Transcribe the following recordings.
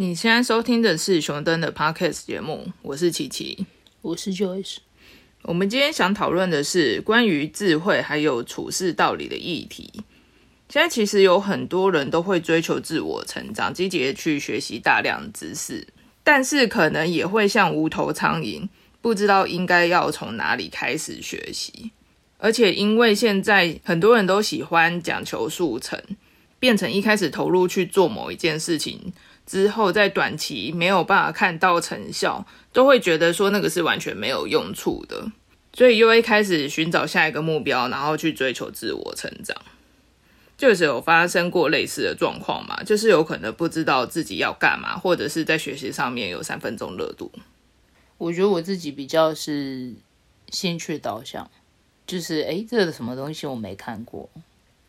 你现在收听的是熊登的 Podcast 节目，我是琪琪，我是 Joyce。我们今天想讨论的是关于智慧还有处事道理的议题。现在其实有很多人都会追求自我成长，积极去学习大量知识，但是可能也会像无头苍蝇，不知道应该要从哪里开始学习。而且因为现在很多人都喜欢讲求速成，变成一开始投入去做某一件事情。之后，在短期没有办法看到成效，都会觉得说那个是完全没有用处的，所以又会开始寻找下一个目标，然后去追求自我成长。就是有发生过类似的状况嘛？就是有可能不知道自己要干嘛，或者是在学习上面有三分钟热度。我觉得我自己比较是兴趣导向，就是诶，这个什么东西我没看过，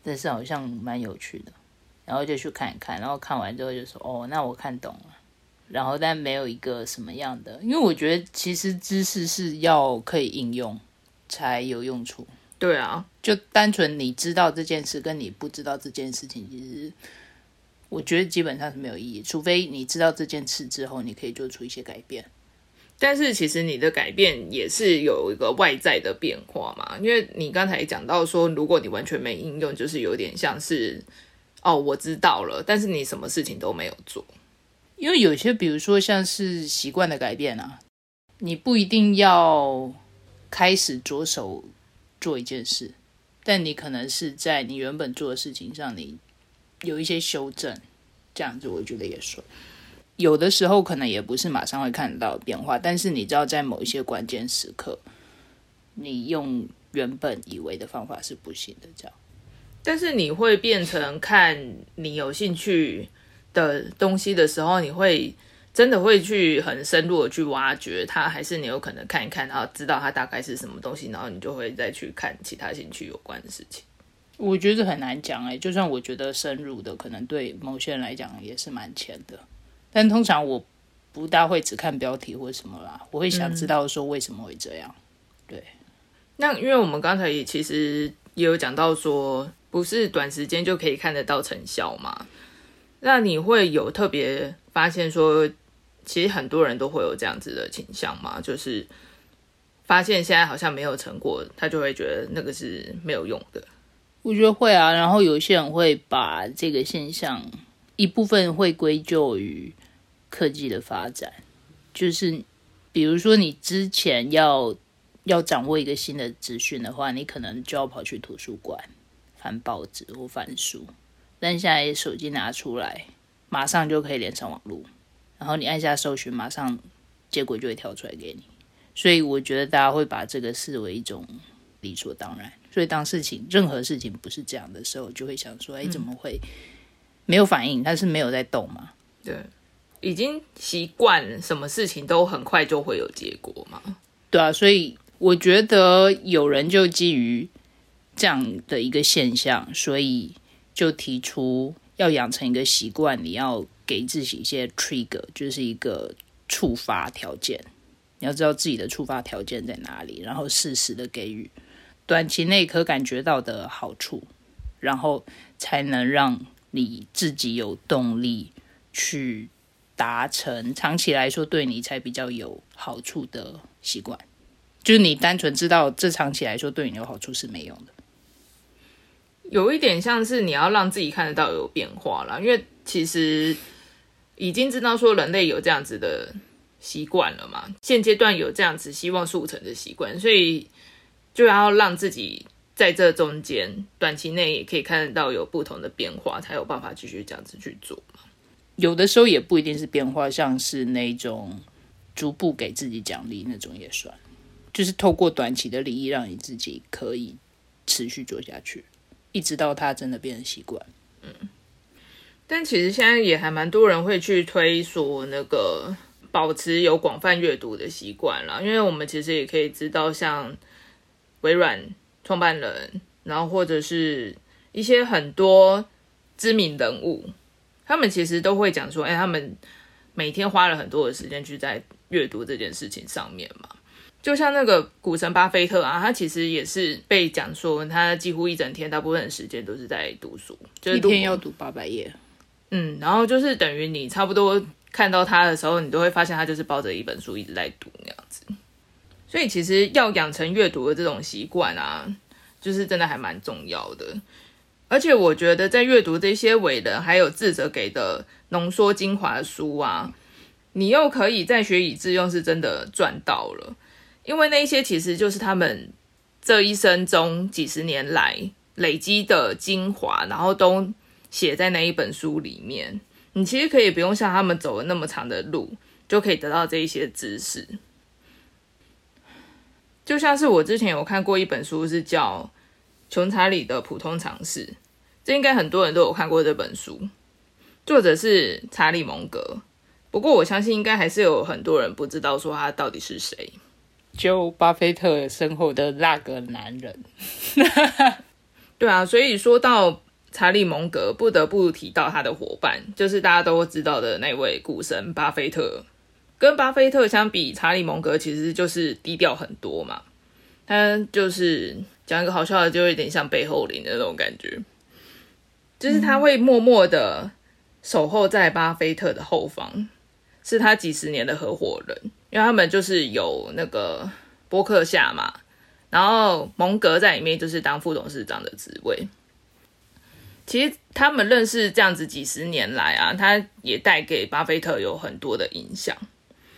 但是好像蛮有趣的。然后就去看一看，然后看完之后就说：“哦，那我看懂了。”然后但没有一个什么样的，因为我觉得其实知识是要可以应用才有用处。对啊，就单纯你知道这件事跟你不知道这件事情，其实我觉得基本上是没有意义。除非你知道这件事之后，你可以做出一些改变。但是其实你的改变也是有一个外在的变化嘛？因为你刚才讲到说，如果你完全没应用，就是有点像是。哦，我知道了，但是你什么事情都没有做，因为有些，比如说像是习惯的改变啊，你不一定要开始着手做一件事，但你可能是在你原本做的事情上，你有一些修正，这样子我觉得也算。有的时候可能也不是马上会看得到变化，但是你知道在某一些关键时刻，你用原本以为的方法是不行的，这样。但是你会变成看你有兴趣的东西的时候，你会真的会去很深入的去挖掘它，还是你有可能看一看，然后知道它大概是什么东西，然后你就会再去看其他兴趣有关的事情？我觉得很难讲哎，就算我觉得深入的，可能对某些人来讲也是蛮浅的。但通常我不大会只看标题或什么啦，我会想知道说为什么会这样。对，那因为我们刚才也其实也有讲到说。不是短时间就可以看得到成效吗？那你会有特别发现说，其实很多人都会有这样子的倾向吗？就是发现现在好像没有成果，他就会觉得那个是没有用的。我觉得会啊，然后有些人会把这个现象一部分会归咎于科技的发展，就是比如说你之前要要掌握一个新的资讯的话，你可能就要跑去图书馆。翻报纸或翻书，但现在手机拿出来，马上就可以连上网络，然后你按下搜寻，马上结果就会跳出来给你。所以我觉得大家会把这个视为一种理所当然。所以当事情任何事情不是这样的时候，就会想说：哎，怎么会没有反应？它是没有在动吗？对，已经习惯什么事情都很快就会有结果嘛。对啊，所以我觉得有人就基于。这样的一个现象，所以就提出要养成一个习惯，你要给自己一些 trigger，就是一个触发条件。你要知道自己的触发条件在哪里，然后适时的给予短期内可感觉到的好处，然后才能让你自己有动力去达成长期来说对你才比较有好处的习惯。就是你单纯知道这长期来说对你有好处是没用的。有一点像是你要让自己看得到有变化了，因为其实已经知道说人类有这样子的习惯了嘛，现阶段有这样子希望速成的习惯，所以就要让自己在这中间短期内也可以看得到有不同的变化，才有办法继续这样子去做嘛。有的时候也不一定是变化，像是那种逐步给自己奖励那种也算，就是透过短期的利益让你自己可以持续做下去。一直到他真的变成习惯，嗯，但其实现在也还蛮多人会去推说那个保持有广泛阅读的习惯啦，因为我们其实也可以知道，像微软创办人，然后或者是一些很多知名人物，他们其实都会讲说，哎，他们每天花了很多的时间去在阅读这件事情上面嘛。就像那个股神巴菲特啊，他其实也是被讲说，他几乎一整天大部分的时间都是在读书，就是一天要读八百页。嗯，然后就是等于你差不多看到他的时候，你都会发现他就是抱着一本书一直在读那样子。所以其实要养成阅读的这种习惯啊，就是真的还蛮重要的。而且我觉得在阅读这些伟人还有智者给的浓缩精华的书啊，你又可以在学以致用，是真的赚到了。因为那些其实就是他们这一生中几十年来累积的精华，然后都写在那一本书里面。你其实可以不用像他们走了那么长的路，就可以得到这一些知识。就像是我之前有看过一本书，是叫《穷查理的普通常识》，这应该很多人都有看过这本书。作者是查理蒙格，不过我相信应该还是有很多人不知道说他到底是谁。就巴菲特身后的那个男人。对啊，所以说到查理蒙格，不得不提到他的伙伴，就是大家都知道的那位股神巴菲特。跟巴菲特相比，查理蒙格其实就是低调很多嘛。他就是讲一个好笑的，就有点像背后林的那种感觉，就是他会默默的守候在巴菲特的后方，是他几十年的合伙人，因为他们就是有那个波克夏嘛，然后蒙格在里面就是当副董事长的职位。其实他们认识这样子几十年来啊，他也带给巴菲特有很多的影响。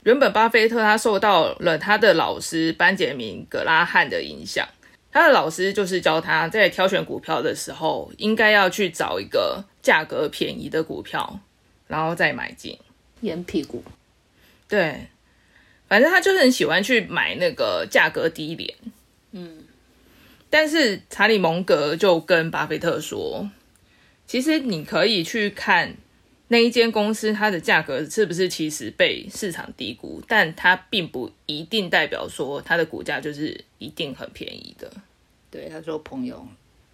原本巴菲特他受到了他的老师班杰明·格拉汉的影响，他的老师就是教他在挑选股票的时候，应该要去找一个价格便宜的股票，然后再买进。烟屁股，对，反正他就是很喜欢去买那个价格低廉。嗯，但是查理蒙格就跟巴菲特说，其实你可以去看。那一间公司它的价格是不是其实被市场低估？但它并不一定代表说它的股价就是一定很便宜的。对，他说：“朋友，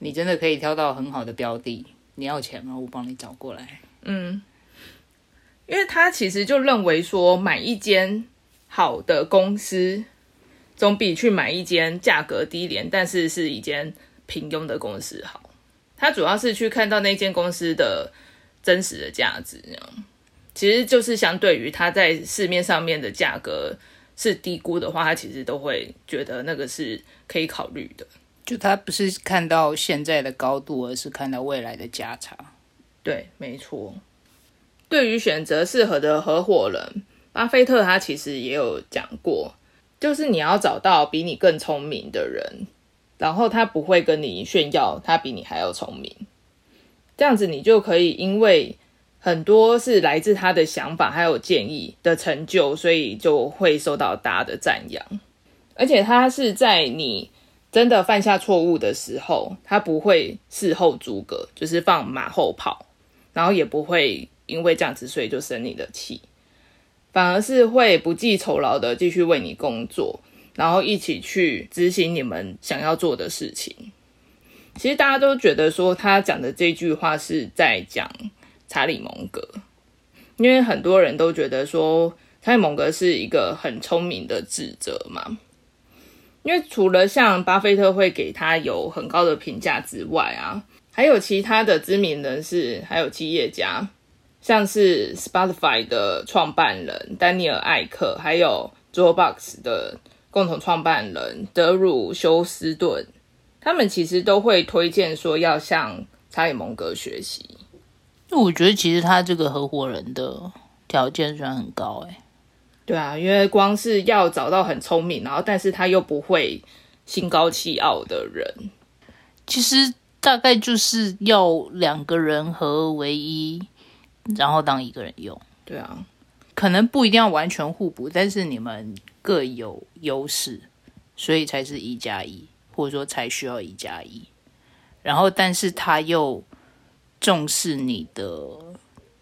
你真的可以挑到很好的标的，你要钱吗？我帮你找过来。”嗯，因为他其实就认为说，买一间好的公司，总比去买一间价格低廉但是是一间平庸的公司好。他主要是去看到那间公司的。真实的价值，其实就是相对于它在市面上面的价格是低估的话，他其实都会觉得那个是可以考虑的。就他不是看到现在的高度，而是看到未来的价差。对，没错。对于选择适合的合伙人，巴菲特他其实也有讲过，就是你要找到比你更聪明的人，然后他不会跟你炫耀他比你还要聪明。这样子，你就可以因为很多是来自他的想法还有建议的成就，所以就会受到大家的赞扬。而且他是在你真的犯下错误的时候，他不会事后诸葛，就是放马后炮，然后也不会因为这样子所以就生你的气，反而是会不计酬劳的继续为你工作，然后一起去执行你们想要做的事情。其实大家都觉得说他讲的这句话是在讲查理蒙格，因为很多人都觉得说查理蒙格是一个很聪明的智者嘛。因为除了像巴菲特会给他有很高的评价之外啊，还有其他的知名人士，还有企业家，像是 Spotify 的创办人丹尼尔艾克，还有 Dropbox 的共同创办人德鲁休斯顿。他们其实都会推荐说要向查理蒙格学习。那我觉得其实他这个合伙人的条件虽然很高，哎，对啊，因为光是要找到很聪明，然后但是他又不会心高气傲的人，其实大概就是要两个人合为一，然后当一个人用。对啊，可能不一定要完全互补，但是你们各有优势，所以才是一加一。或者说才需要一加一，然后但是他又重视你的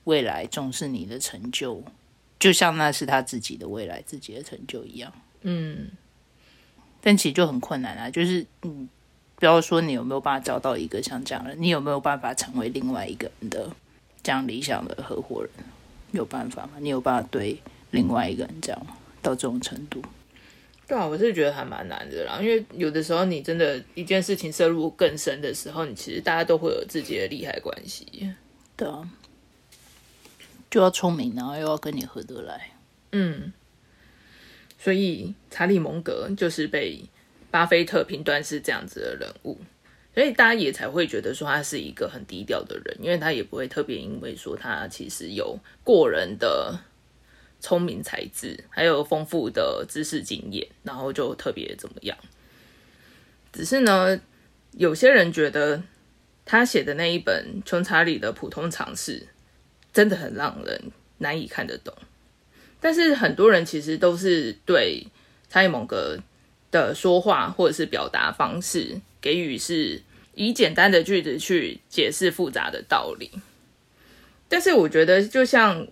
未来，重视你的成就，就像那是他自己的未来、自己的成就一样。嗯，但其实就很困难啊，就是嗯，不要说你有没有办法找到一个像这样的，你有没有办法成为另外一个人的这样理想的合伙人？有办法吗？你有办法对另外一个人这样到这种程度？对啊，我是觉得还蛮难的啦，因为有的时候你真的一件事情涉入更深的时候，你其实大家都会有自己的利害关系。对啊，就要聪明，然后又要跟你合得来。嗯，所以查理蒙格就是被巴菲特评断是这样子的人物，所以大家也才会觉得说他是一个很低调的人，因为他也不会特别因为说他其实有过人的聪明才智，还有丰富的知识经验，然后就特别怎么样。只是呢，有些人觉得他写的那一本《穷查理的普通常识》真的很让人难以看得懂。但是很多人其实都是对查理蒙格的说话或者是表达方式给予是以简单的句子去解释复杂的道理。但是我觉得，就像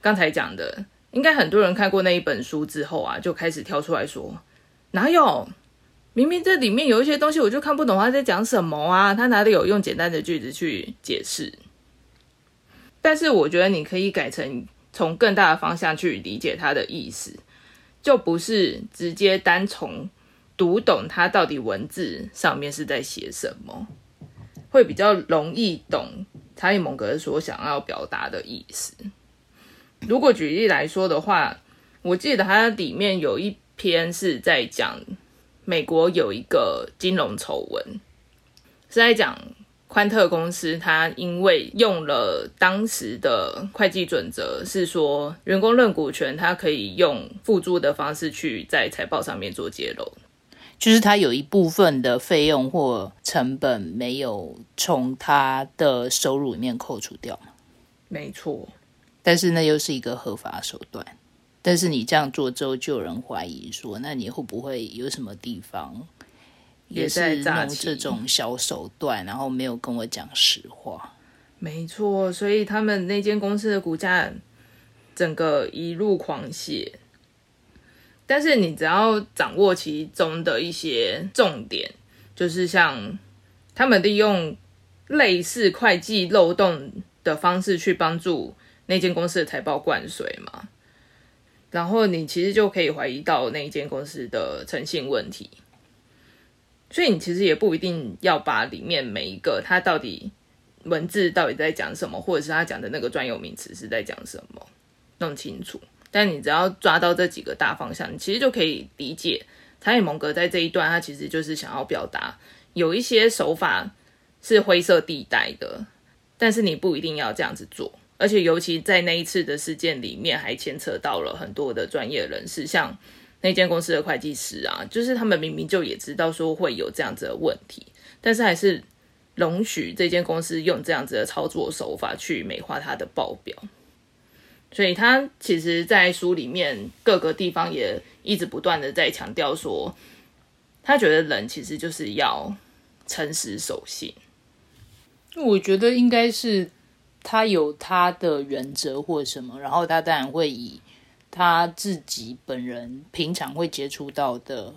刚才讲的，应该很多人看过那一本书之后啊，就开始跳出来说：“哪有？明明这里面有一些东西，我就看不懂他在讲什么啊！他哪里有用简单的句子去解释？”但是我觉得你可以改成。从更大的方向去理解他的意思，就不是直接单从读懂他到底文字上面是在写什么，会比较容易懂查理蒙格所想要表达的意思。如果举例来说的话，我记得他里面有一篇是在讲美国有一个金融丑闻，是在讲。宽特公司，他因为用了当时的会计准则，是说员工认股权，他可以用付租的方式去在财报上面做揭露，就是他有一部分的费用或成本没有从他的收入里面扣除掉没错，但是那又是一个合法手段。但是你这样做之后，就有人怀疑说，那你会不会有什么地方？也是用这种小手段，然后没有跟我讲实话。没错，所以他们那间公司的股价整个一路狂泻。但是你只要掌握其中的一些重点，就是像他们利用类似会计漏洞的方式去帮助那间公司的财报灌水嘛，然后你其实就可以怀疑到那一间公司的诚信问题。所以你其实也不一定要把里面每一个他到底文字到底在讲什么，或者是他讲的那个专有名词是在讲什么弄清楚。但你只要抓到这几个大方向，你其实就可以理解查理蒙格在这一段他其实就是想要表达有一些手法是灰色地带的，但是你不一定要这样子做。而且尤其在那一次的事件里面，还牵扯到了很多的专业人士，像。那间公司的会计师啊，就是他们明明就也知道说会有这样子的问题，但是还是容许这间公司用这样子的操作手法去美化它的报表。所以他其实，在书里面各个地方也一直不断的在强调说，他觉得人其实就是要诚实守信。我觉得应该是他有他的原则或什么，然后他当然会以。他自己本人平常会接触到的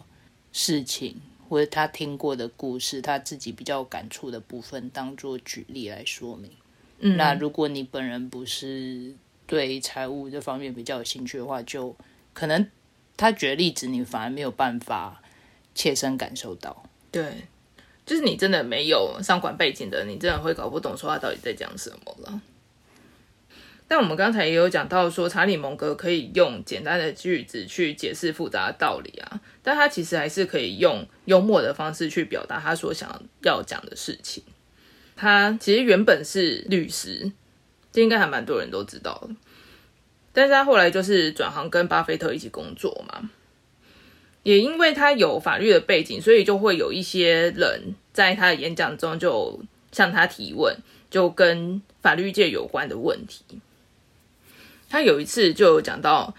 事情，或者他听过的故事，他自己比较感触的部分，当做举例来说明。嗯，那如果你本人不是对财务这方面比较有兴趣的话，就可能他举例子，你反而没有办法切身感受到。对，就是你真的没有商管背景的，你真的会搞不懂说他到底在讲什么了。但我们刚才也有讲到说，查理蒙格可以用简单的句子去解释复杂的道理啊，但他其实还是可以用幽默的方式去表达他所想要讲的事情。他其实原本是律师，这应该还蛮多人都知道的，但是他后来就是转行跟巴菲特一起工作嘛，也因为他有法律的背景，所以就会有一些人在他的演讲中就向他提问，就跟法律界有关的问题。他有一次就讲到，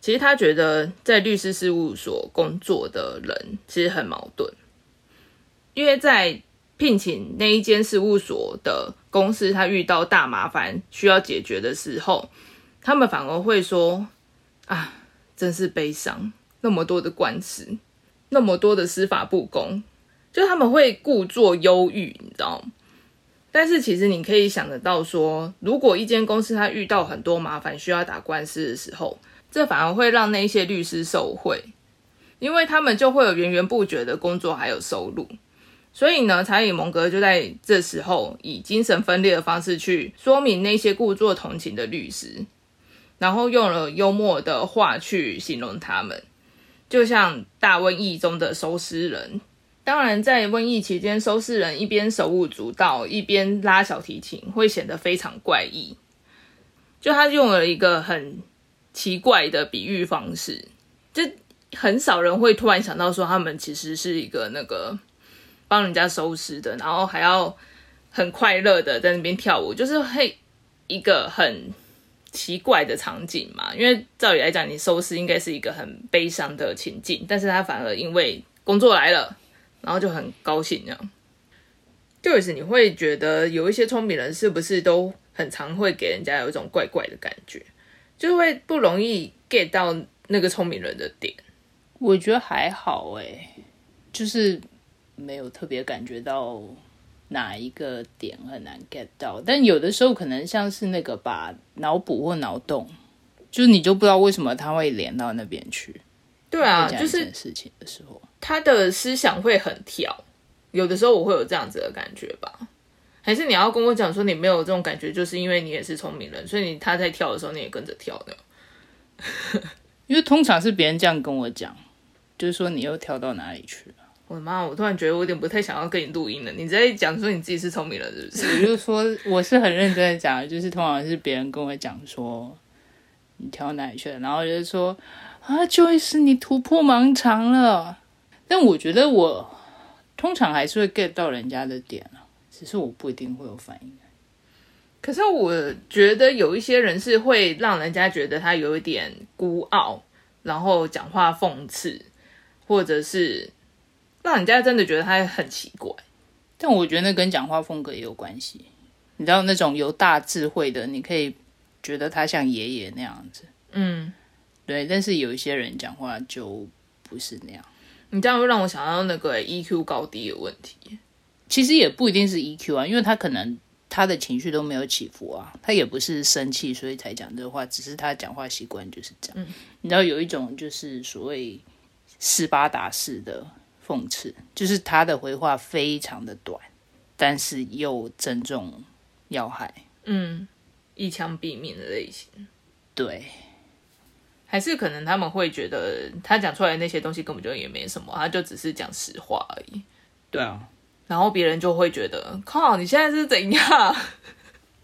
其实他觉得在律师事务所工作的人其实很矛盾，因为在聘请那一间事务所的公司，他遇到大麻烦需要解决的时候，他们反而会说：“啊，真是悲伤，那么多的官司，那么多的司法不公，就他们会故作忧郁，你知道吗？”但是其实你可以想得到，说如果一间公司它遇到很多麻烦需要打官司的时候，这反而会让那些律师受贿，因为他们就会有源源不绝的工作还有收入。所以呢，查理蒙格就在这时候以精神分裂的方式去说明那些故作同情的律师，然后用了幽默的话去形容他们，就像大瘟疫中的收尸人。当然，在瘟疫期间，收尸人一边手舞足蹈，一边拉小提琴，会显得非常怪异。就他用了一个很奇怪的比喻方式，就很少人会突然想到说，他们其实是一个那个帮人家收尸的，然后还要很快乐的在那边跳舞，就是会一个很奇怪的场景嘛。因为照理来讲，你收尸应该是一个很悲伤的情境，但是他反而因为工作来了。然后就很高兴这样，就是你会觉得有一些聪明人是不是都很常会给人家有一种怪怪的感觉，就是会不容易 get 到那个聪明人的点。我觉得还好哎，就是没有特别感觉到哪一个点很难 get 到，但有的时候可能像是那个把脑补或脑洞，就是你就不知道为什么他会连到那边去。对啊，就是事情的时候。他的思想会很跳，有的时候我会有这样子的感觉吧。还是你要跟我讲说你没有这种感觉，就是因为你也是聪明人，所以你他在跳的时候你也跟着跳的。因为通常是别人这样跟我讲，就是说你又跳到哪里去了。我的妈！我突然觉得我有点不太想要跟你录音了。你在讲说你自己是聪明人，是不是？我就说我是很认真的讲，就是通常是别人跟我讲说你跳哪里去了，然后就是说啊，Joyce 你突破盲肠了。但我觉得我通常还是会 get 到人家的点啊，只是我不一定会有反应。可是我觉得有一些人是会让人家觉得他有一点孤傲，然后讲话讽刺，或者是让人家真的觉得他很奇怪。但我觉得那跟讲话风格也有关系。你知道那种有大智慧的，你可以觉得他像爷爷那样子，嗯，对。但是有一些人讲话就不是那样。你这样会让我想到那个 EQ 高低的问题。其实也不一定是 EQ 啊，因为他可能他的情绪都没有起伏啊，他也不是生气所以才讲这话，只是他讲话习惯就是这样。你知道有一种就是所谓斯巴达式的讽刺，就是他的回话非常的短，但是又正中要害，嗯，一枪毙命的类型。对。还是可能他们会觉得他讲出来那些东西根本就也没什么，他就只是讲实话而已。对啊，然后别人就会觉得，靠，你现在是怎样？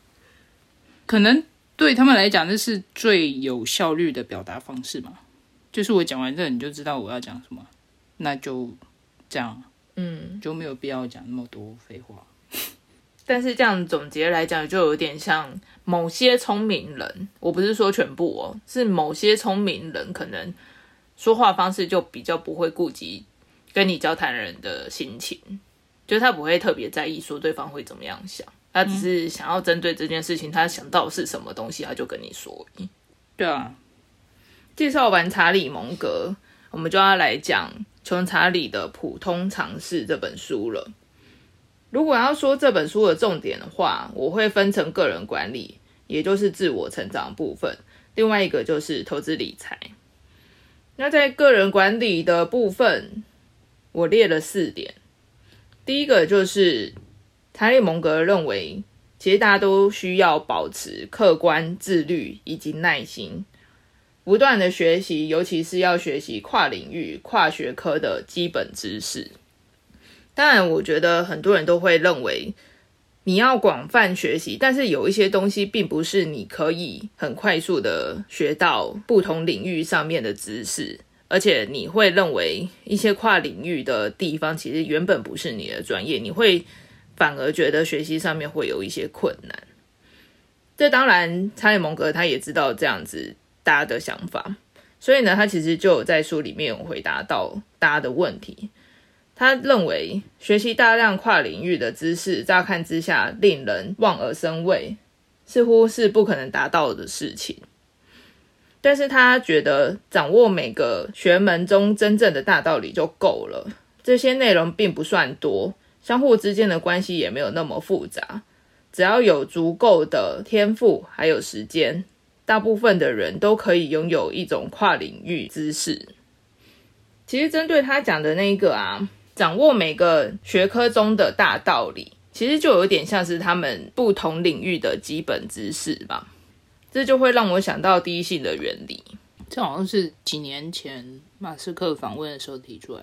可能对他们来讲，这是最有效率的表达方式嘛？就是我讲完这，你就知道我要讲什么，那就这样，嗯，就没有必要讲那么多废话。但是这样总结来讲，就有点像某些聪明人，我不是说全部哦，是某些聪明人可能说话方式就比较不会顾及跟你交谈人的心情，就他不会特别在意说对方会怎么样想，他只是想要针对这件事情，他想到是什么东西，他就跟你说。对啊，介绍完查理蒙格，我们就要来讲穷查理的普通常识这本书了。如果要说这本书的重点的话，我会分成个人管理，也就是自我成长部分；另外一个就是投资理财。那在个人管理的部分，我列了四点。第一个就是查理蒙格认为，其实大家都需要保持客观、自律以及耐心，不断的学习，尤其是要学习跨领域、跨学科的基本知识。当然，我觉得很多人都会认为你要广泛学习，但是有一些东西并不是你可以很快速的学到不同领域上面的知识，而且你会认为一些跨领域的地方其实原本不是你的专业，你会反而觉得学习上面会有一些困难。这当然，查理蒙格他也知道这样子大家的想法，所以呢，他其实就在书里面回答到大家的问题。他认为，学习大量跨领域的知识，乍看之下令人望而生畏，似乎是不可能达到的事情。但是他觉得，掌握每个学门中真正的大道理就够了。这些内容并不算多，相互之间的关系也没有那么复杂。只要有足够的天赋，还有时间，大部分的人都可以拥有一种跨领域知识。其实，针对他讲的那一个啊。掌握每个学科中的大道理，其实就有点像是他们不同领域的基本知识吧。这就会让我想到第一性的原理。这好像是几年前马斯克访问的时候提出来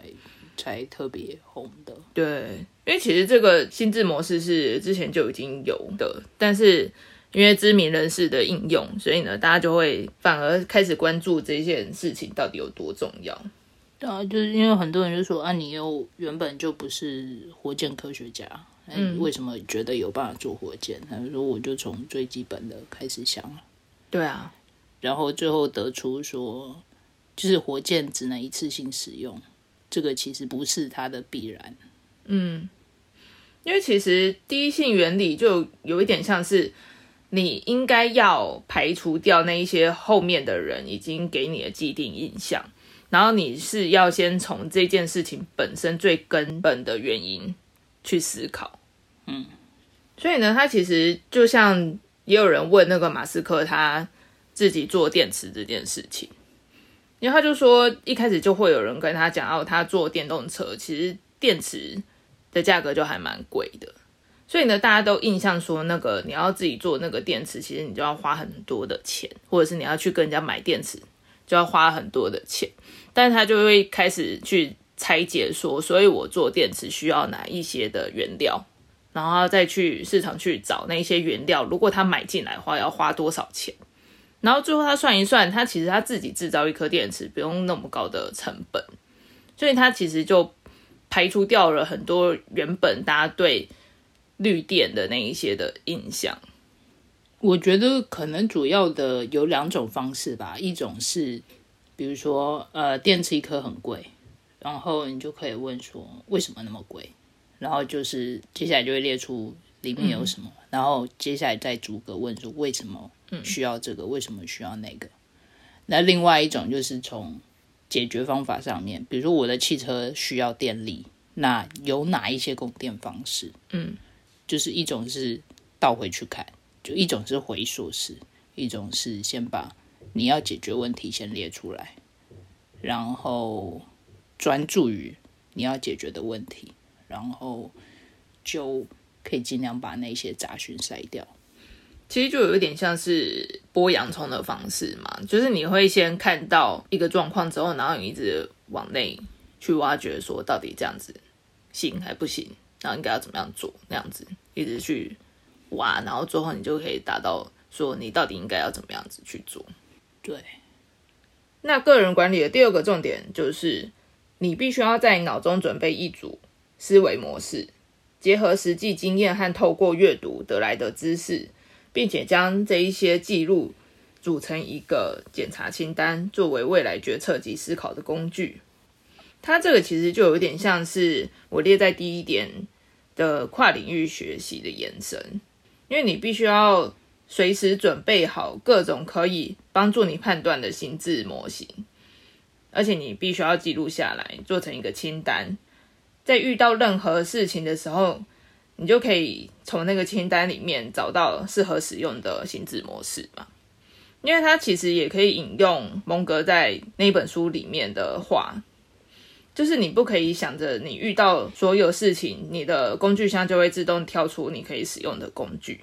才特别红的。对，因为其实这个心智模式是之前就已经有的，但是因为知名人士的应用，所以呢，大家就会反而开始关注这件事情到底有多重要。对啊，就是因为很多人就说啊，你又原本就不是火箭科学家，嗯，为什么觉得有办法做火箭？他说我就从最基本的开始想对啊，然后最后得出说，就是火箭只能一次性使用，这个其实不是它的必然。嗯，因为其实第一性原理就有一点像是，你应该要排除掉那一些后面的人已经给你的既定印象，然后你是要先从这件事情本身最根本的原因去思考。嗯，所以呢，他其实就像。也有人问那个马斯克他自己做电池这件事情，因为他就说一开始就会有人跟他讲哦，他做电动车其实电池的价格就还蛮贵的，所以呢，大家都印象说那个你要自己做那个电池，其实你就要花很多的钱，或者是你要去跟人家买电池就要花很多的钱，但是他就会开始去拆解说，所以我做电池需要哪一些的原料。然后再去市场去找那些原料，如果他买进来的话，要花多少钱？然后最后他算一算，他其实他自己制造一颗电池不用那么高的成本，所以他其实就排除掉了很多原本大家对绿电的那一些的印象。我觉得可能主要的有两种方式吧，一种是比如说呃电池一颗很贵，然后你就可以问说为什么那么贵？然后就是接下来就会列出里面有什么，然后接下来再逐个问说为什么需要这个，为什么需要那个。那另外一种就是从解决方法上面，比如说我的汽车需要电力，那有哪一些供电方式？嗯，就是一种是倒回去看，就一种是回溯式，一种是先把你要解决问题先列出来，然后专注于你要解决的问题。然后就可以尽量把那些杂讯筛掉。其实就有一点像是剥洋葱的方式嘛，就是你会先看到一个状况之后，然后你一直往内去挖掘，说到底这样子行还不行，然后应该要怎么样做，那样子一直去挖，然后最后你就可以达到说你到底应该要怎么样子去做。对。那个人管理的第二个重点就是，你必须要在脑中准备一组。思维模式，结合实际经验和透过阅读得来的知识，并且将这一些记录组成一个检查清单，作为未来决策及思考的工具。它这个其实就有点像是我列在第一点的跨领域学习的延伸，因为你必须要随时准备好各种可以帮助你判断的心智模型，而且你必须要记录下来，做成一个清单。在遇到任何事情的时候，你就可以从那个清单里面找到适合使用的心智模式嘛？因为它其实也可以引用蒙格在那本书里面的话，就是你不可以想着你遇到所有事情，你的工具箱就会自动跳出你可以使用的工具，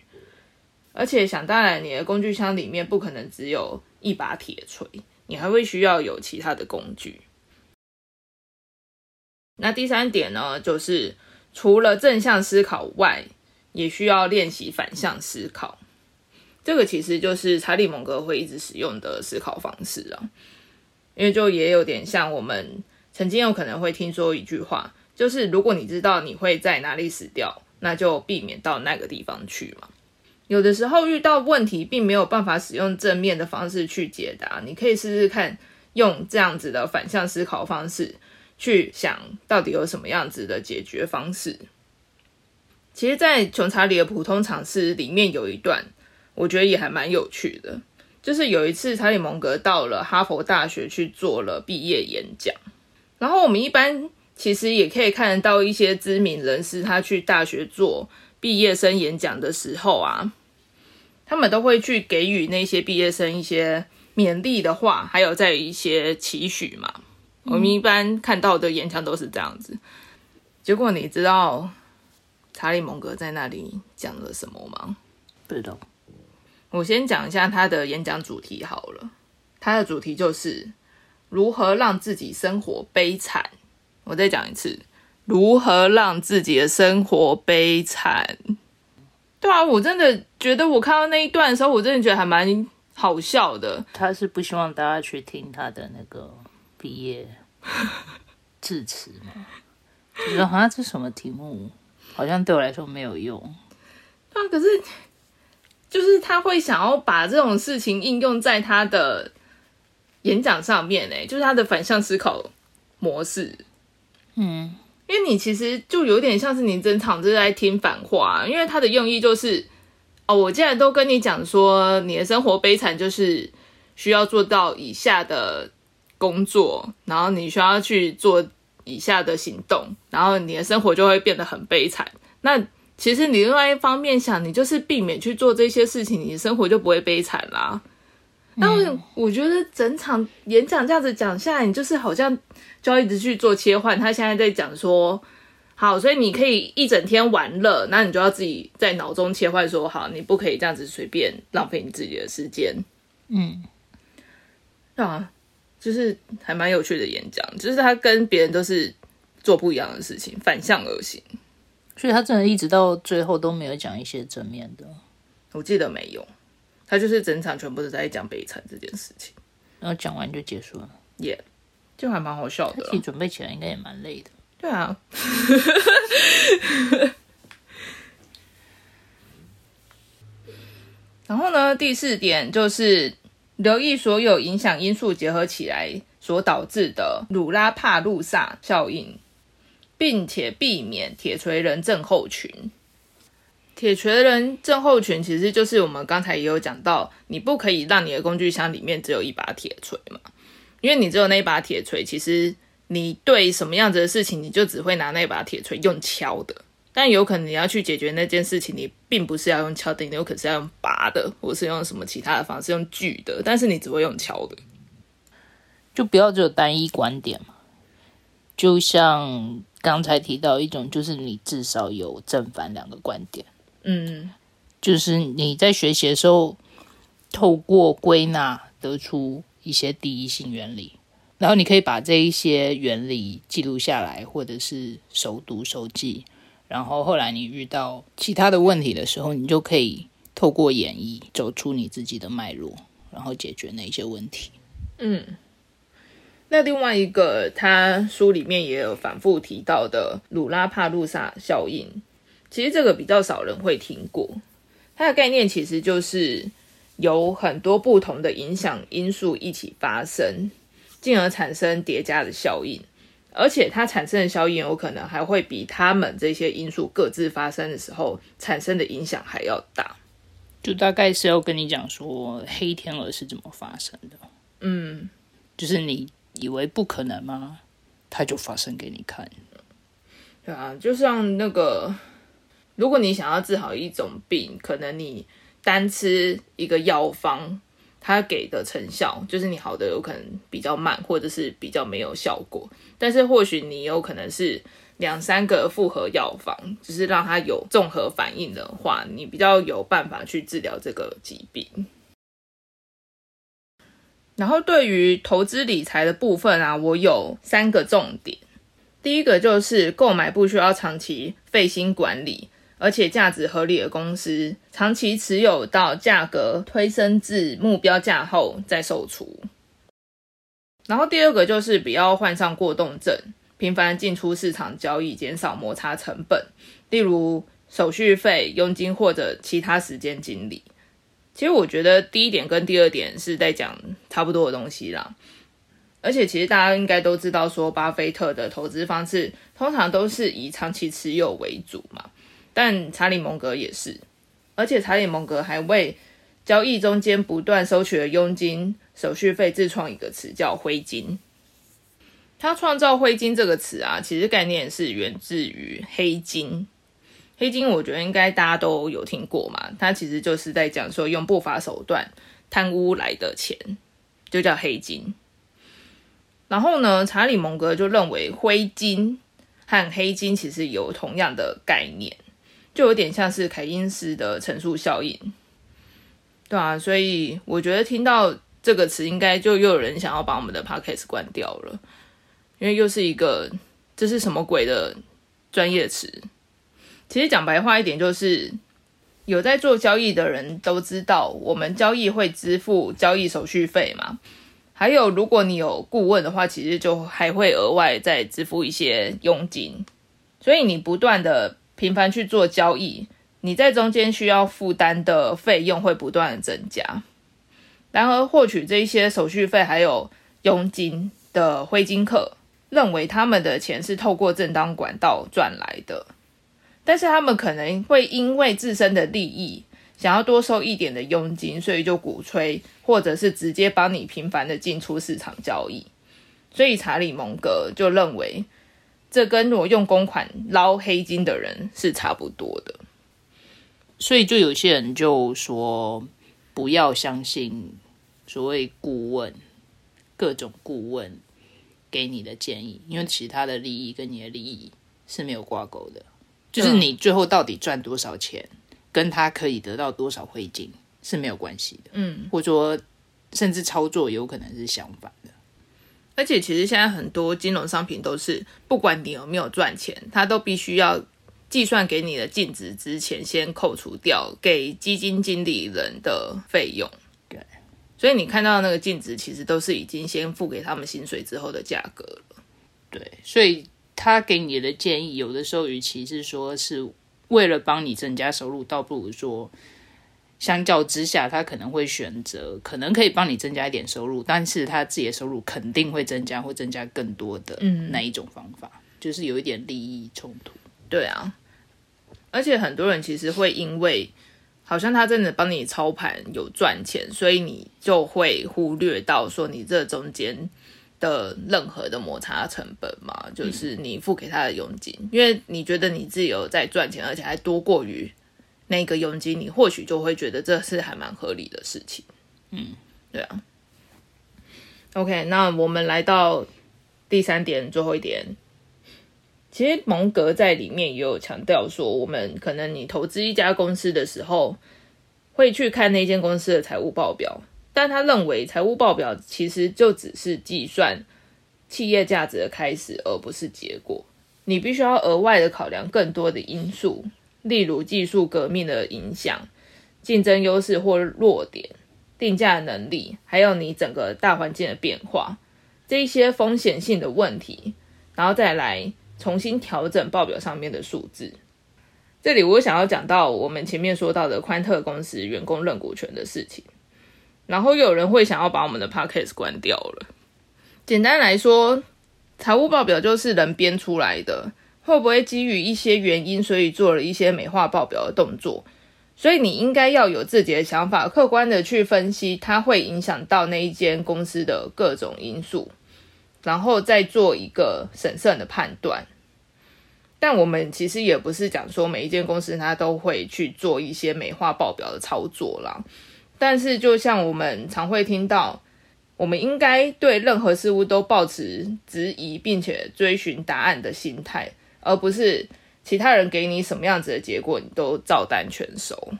而且想当然，你的工具箱里面不可能只有一把铁锤，你还会需要有其他的工具。那第三点呢，就是除了正向思考外，也需要练习反向思考。这个其实就是查理蒙格会一直使用的思考方式啊，因为就也有点像我们曾经有可能会听说一句话，就是如果你知道你会在哪里死掉，那就避免到那个地方去嘛。有的时候遇到问题，并没有办法使用正面的方式去解答，你可以试试看用这样子的反向思考方式。去想到底有什么样子的解决方式。其实，在《穷查理的普通常识》里面有一段，我觉得也还蛮有趣的。就是有一次，查理蒙格到了哈佛大学去做了毕业演讲。然后，我们一般其实也可以看得到一些知名人士，他去大学做毕业生演讲的时候啊，他们都会去给予那些毕业生一些勉励的话，还有在一些期许嘛。我们一般看到的演讲都是这样子，结果你知道查理蒙格在那里讲了什么吗？不知道。我先讲一下他的演讲主题好了，他的主题就是如何让自己生活悲惨。我再讲一次，如何让自己的生活悲惨。对啊，我真的觉得我看到那一段的时候，我真的觉得还蛮好笑的。他是不希望大家去听他的那个毕业致辞嘛？觉得好像这什么题目，好像对我来说没有用。啊，可是就是他会想要把这种事情应用在他的演讲上面，哎，就是他的反向思考模式。嗯，因为你其实就有点像是你整场就是在听反话，因为他的用意就是，哦，我既然都跟你讲说你的生活悲惨，就是需要做到以下的工作，然后你需要去做以下的行动，然后你的生活就会变得很悲惨。那其实你另外一方面想，你就是避免去做这些事情，你的生活就不会悲惨啦。那我我觉得整场演讲这样子讲下来，你就是好像就要一直去做切换。他现在在讲说，好，所以你可以一整天玩乐，那你就要自己在脑中切换说，好，你不可以这样子随便浪费你自己的时间。嗯，啊，就是还蛮有趣的演讲，就是他跟别人都是做不一样的事情，反向而行。所以他真的一直到最后都没有讲一些正面的，我记得没有，他就是整场全部都在讲悲惨这件事情，然后讲完就结束了。耶、就还蛮好笑的啦。自己准备起来应该也蛮累的。对啊，然后呢，第四点就是留意所有影响因素结合起来所导致的鲁拉帕路萨效应，并且避免铁锤人症候群。铁锤人症候群其实就是我们刚才也有讲到，你不可以让你的工具箱里面只有一把铁锤嘛，因为你只有那一把铁锤，其实你对什么样子的事情，你就只会拿那把铁锤用敲的。但有可能你要去解决那件事情，你并不是要用敲的，你有可能是要用拔的，或是用什么其他的方式用锯的，但是你只会用敲的。就不要只有单一观点嘛。就像刚才提到一种，就是你至少有正反两个观点。嗯，就是你在学习的时候，透过归纳得出一些第一性原理，然后你可以把这一些原理记录下来，或者是手读手记，然后后来你遇到其他的问题的时候，你就可以透过演绎走出你自己的脉络，然后解决那些问题。嗯，那另外一个，他书里面也有反复提到的鲁拉帕路萨效应，其实这个比较少人会听过。它的概念其实就是有很多不同的影响因素一起发生，进而产生叠加的效应，而且它产生的效应有可能还会比他们这些因素各自发生的时候产生的影响还要大。就大概是要跟你讲说黑天鹅是怎么发生的，嗯，就是你以为不可能吗？它就发生给你看。对啊，就像那个，如果你想要治好一种病，可能你单吃一个药方，它给的成效就是你好的有可能比较慢，或者是比较没有效果。但是或许你有可能是两三个复合药方，就是让它有综合反应的话，你比较有办法去治疗这个疾病。然后对于投资理财的部分啊，我有三个重点。第一个就是购买不需要长期费心管理，而且价值合理的公司，长期持有到价格推升至目标价后再售出。然后第二个就是不要患上过动症，频繁进出市场交易，减少摩擦成本，例如手续费、佣金或者其他时间经理。其实我觉得第一点跟第二点是在讲差不多的东西啦。而且其实大家应该都知道，说巴菲特的投资方式通常都是以长期持有为主嘛。但查理蒙格也是，而且查理蒙格还为交易中间不断收取的佣金、手续费自创一个词叫“灰金”。他创造“灰金”这个词啊，其实概念是源自于黑金。黑金我觉得应该大家都有听过嘛，它其实就是在讲说用不法手段贪污来的钱，就叫黑金。然后呢，查理蒙格就认为灰金和黑金其实有同样的概念，就有点像是凯因斯的乘数效应。对啊，所以我觉得听到这个词，应该就又有人想要把我们的 podcast 关掉了，因为又是一个这是什么鬼的专业词。其实讲白话一点，就是有在做交易的人都知道，我们交易会支付交易手续费嘛。还有，如果你有顾问的话，其实就还会额外再支付一些佣金。所以你不断的频繁去做交易，你在中间需要负担的费用会不断的增加。然而，获取这一些手续费还有佣金的灰金客，认为他们的钱是透过正当管道赚来的，但是他们可能会因为自身的利益。想要多收一点的佣金，所以就鼓吹，或者是直接帮你频繁的进出市场交易。所以查理蒙格就认为，这跟我用公款捞黑金的人是差不多的。所以就有些人就说，不要相信所谓顾问，各种顾问给你的建议，因为其他的利益跟你的利益是没有挂钩的，就是你最后到底赚多少钱。跟他可以得到多少汇金是没有关系的，嗯，或者说甚至操作有可能是相反的。而且其实现在很多金融商品都是，不管你有没有赚钱，它都必须要计算给你的净值之前，先扣除掉给基金经理人的费用。对，所以你看到那个净值，其实都是已经先付给他们薪水之后的价格了。对，所以他给你的建议，有的时候与其是说是。为了帮你增加收入，倒不如说，相较之下，他可能会选择可能可以帮你增加一点收入，但是他自己的收入肯定会增加，会增加更多的那一种方法，就是有一点利益冲突。对啊，而且很多人其实会因为好像他真的帮你操盘有赚钱，所以你就会忽略到说你这中间。的任何的摩擦成本嘛，就是你付给他的佣金，因为你觉得你自己有在赚钱，而且还多过于那个佣金，你或许就会觉得这是还蛮合理的事情。嗯，对啊。OK，那我们来到第三点，最后一点，其实蒙格在里面也有强调说，我们可能你投资一家公司的时候，会去看那间公司的财务报表。但他认为，财务报表其实就只是计算企业价值的开始，而不是结果。你必须要额外的考量更多的因素，例如技术革命的影响、竞争优势或弱点、定价能力，还有你整个大环境的变化，这一些风险性的问题，然后再来重新调整报表上面的数字。这里我想要讲到我们前面说到的宽特公司员工认股权的事情。然后有人会想要把我们的 podcast 关掉了。简单来说，财务报表就是人编出来的，会不会基于一些原因，所以做了一些美化报表的动作？所以你应该要有自己的想法，客观的去分析它会影响到那一间公司的各种因素，然后再做一个审慎的判断。但我们其实也不是讲说每一间公司它都会去做一些美化报表的操作啦。但是，就像我们常会听到，我们应该对任何事物都保持质疑，并且追寻答案的心态，而不是其他人给你什么样子的结果，你都照单全收。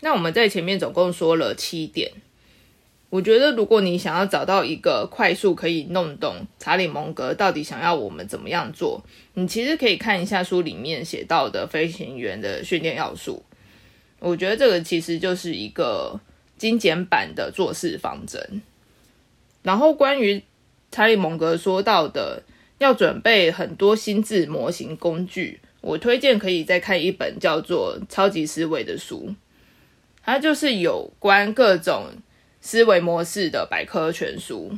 那我们在前面总共说了七点，我觉得如果你想要找到一个快速可以弄懂查理蒙格到底想要我们怎么样做，你其实可以看一下书里面写到的飞行员的训练要素。我觉得这个其实就是一个精简版的做事方针。然后关于查理蒙格说到的要准备很多心智模型工具，我推荐可以再看一本叫做《超级思维》的书，它就是有关各种思维模式的百科全书。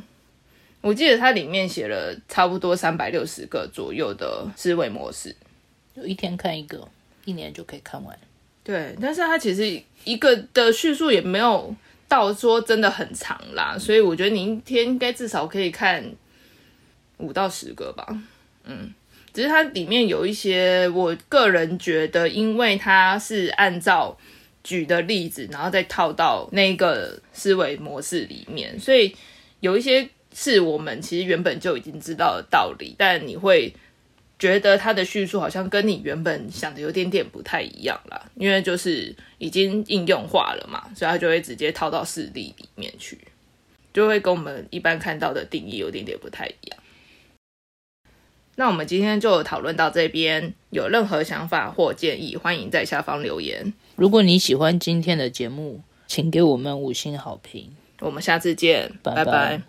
我记得它里面写了差不多三百六十个左右的思维模式，就一天看一个，一年就可以看完。对，但是它其实一个的叙述也没有到说真的很长啦，所以我觉得你一天应该至少可以看五到十个吧。嗯，只是它里面有一些，我个人觉得，因为它是按照举的例子，然后再套到那个思维模式里面，所以有一些是我们其实原本就已经知道的道理，但你会觉得它的叙述好像跟你原本想的有点点不太一样啦，因为就是已经应用化了嘛，所以它就会直接套到事例里面去，就会跟我们一般看到的定义有点点不太一样。那我们今天就讨论到这边，有任何想法或建议，欢迎在下方留言。如果你喜欢今天的节目，请给我们五星好评。我们下次见，拜拜拜拜